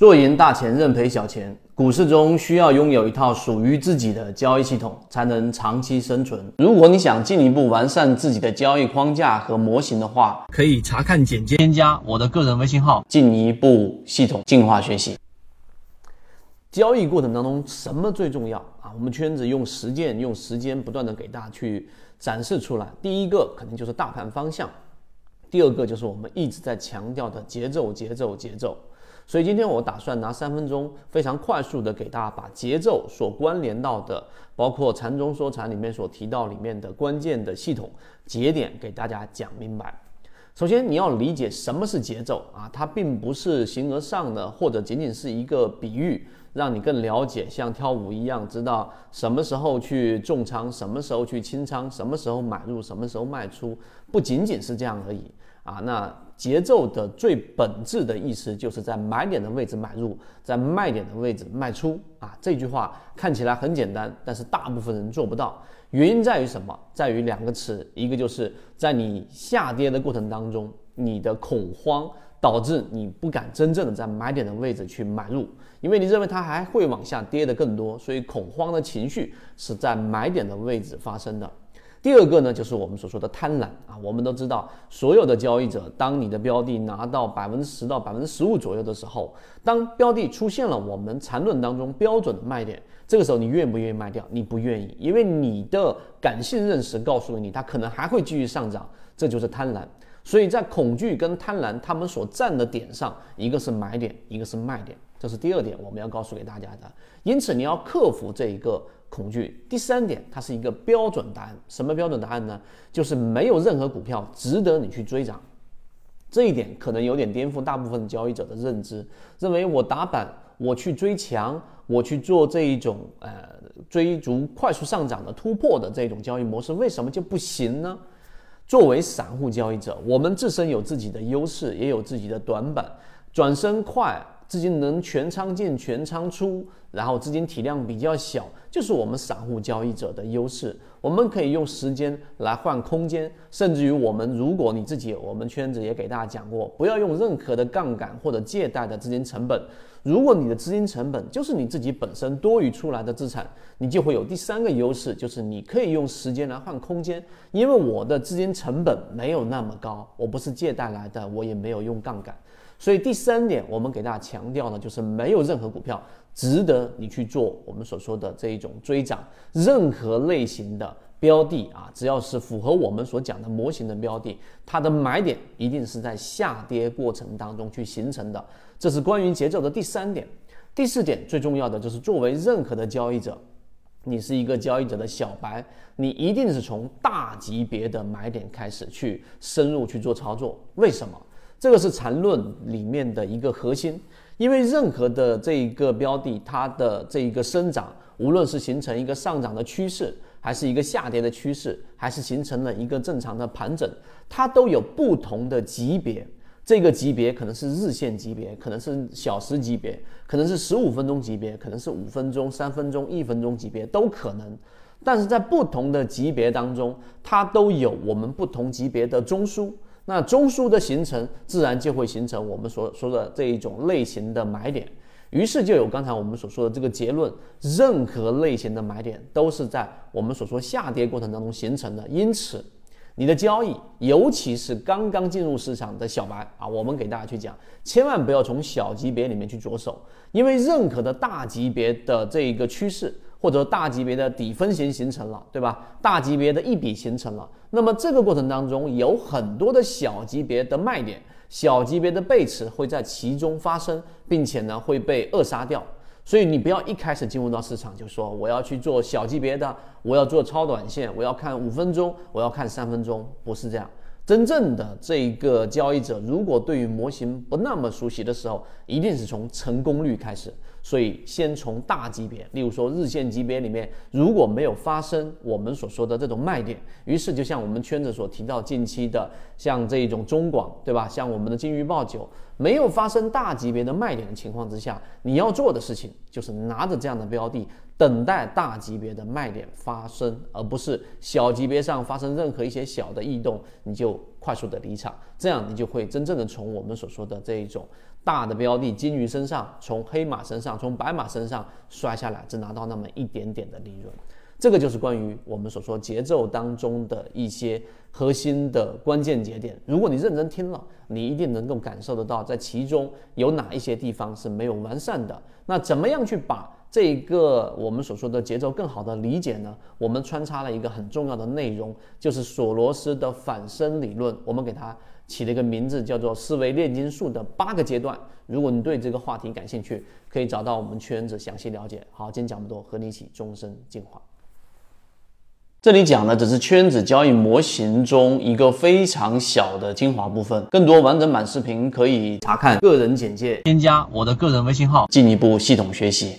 做赢大钱，认赔小钱。股市中需要拥有一套属于自己的交易系统，才能长期生存。如果你想进一步完善自己的交易框架和模型的话，可以查看简介，添加我的个人微信号，进一步系统进化学习。交易过程当中，什么最重要啊？我们圈子用实践、用时间不断的给大家去展示出来。第一个肯定就是大盘方向，第二个就是我们一直在强调的节奏、节奏、节奏。所以今天我打算拿三分钟，非常快速的给大家把节奏所关联到的，包括禅中说禅里面所提到里面的关键的系统节点，给大家讲明白。首先你要理解什么是节奏啊，它并不是形而上的，或者仅仅是一个比喻，让你更了解，像跳舞一样，知道什么时候去重仓，什么时候去清仓，什么时候买入，什么时候卖出，不仅仅是这样而已啊。那节奏的最本质的意思，就是在买点的位置买入，在卖点的位置卖出啊。这句话看起来很简单，但是大部分人做不到。原因在于什么？在于两个词，一个就是在你下跌的过程当中，你的恐慌导致你不敢真正的在买点的位置去买入，因为你认为它还会往下跌的更多，所以恐慌的情绪是在买点的位置发生的。第二个呢，就是我们所说的贪婪啊。我们都知道，所有的交易者，当你的标的拿到百分之十到百分之十五左右的时候，当标的出现了我们缠论当中标准的卖点，这个时候你愿不愿意卖掉？你不愿意，因为你的感性认识告诉你，它可能还会继续上涨，这就是贪婪。所以在恐惧跟贪婪他们所站的点上，一个是买点，一个是卖点，这是第二点我们要告诉给大家的。因此你要克服这一个。恐惧。第三点，它是一个标准答案。什么标准答案呢？就是没有任何股票值得你去追涨。这一点可能有点颠覆大部分交易者的认知，认为我打板，我去追强，我去做这一种呃追逐快速上涨的突破的这种交易模式，为什么就不行呢？作为散户交易者，我们自身有自己的优势，也有自己的短板，转身快。资金能全仓进全仓出，然后资金体量比较小，就是我们散户交易者的优势。我们可以用时间来换空间，甚至于我们，如果你自己，我们圈子也给大家讲过，不要用任何的杠杆或者借贷的资金成本。如果你的资金成本就是你自己本身多余出来的资产，你就会有第三个优势，就是你可以用时间来换空间。因为我的资金成本没有那么高，我不是借贷来的，我也没有用杠杆。所以第三点，我们给大家强调呢，就是没有任何股票值得你去做我们所说的这一种追涨。任何类型的标的啊，只要是符合我们所讲的模型的标的，它的买点一定是在下跌过程当中去形成的。这是关于节奏的第三点。第四点最重要的就是，作为任何的交易者，你是一个交易者的小白，你一定是从大级别的买点开始去深入去做操作。为什么？这个是缠论里面的一个核心，因为任何的这一个标的，它的这一个生长，无论是形成一个上涨的趋势，还是一个下跌的趋势，还是形成了一个正常的盘整，它都有不同的级别。这个级别可能是日线级别，可能是小时级别，可能是十五分钟级别，可能是五分钟、三分钟、一分钟级别都可能。但是在不同的级别当中，它都有我们不同级别的中枢。那中枢的形成，自然就会形成我们所说的这一种类型的买点，于是就有刚才我们所说的这个结论：任何类型的买点都是在我们所说下跌过程当中形成的。因此，你的交易，尤其是刚刚进入市场的小白啊，我们给大家去讲，千万不要从小级别里面去着手，因为任何的大级别的这一个趋势。或者大级别的底分型形成了，对吧？大级别的一笔形成了，那么这个过程当中有很多的小级别的卖点、小级别的背驰会在其中发生，并且呢会被扼杀掉。所以你不要一开始进入到市场就说我要去做小级别的，我要做超短线，我要看五分钟，我要看三分钟，不是这样。真正的这一个交易者，如果对于模型不那么熟悉的时候，一定是从成功率开始。所以，先从大级别，例如说日线级别里面，如果没有发生我们所说的这种卖点，于是就像我们圈子所提到近期的，像这种中广，对吧？像我们的金鱼报九，没有发生大级别的卖点的情况之下，你要做的事情就是拿着这样的标的，等待大级别的卖点发生，而不是小级别上发生任何一些小的异动，你就快速的离场，这样你就会真正的从我们所说的这一种大的标的金鱼身上，从黑马身上，从白马身上摔下来，只拿到那么一点点的利润。这个就是关于我们所说节奏当中的一些核心的关键节点。如果你认真听了，你一定能够感受得到，在其中有哪一些地方是没有完善的。那怎么样去把这个我们所说的节奏更好的理解呢？我们穿插了一个很重要的内容，就是索罗斯的反身理论。我们给它起了一个名字，叫做思维炼金术的八个阶段。如果你对这个话题感兴趣，可以找到我们圈子详细了解。好，今天讲这么多，和你一起终身进化。这里讲的只是圈子交易模型中一个非常小的精华部分，更多完整版视频可以查看个人简介，添加我的个人微信号，进一步系统学习。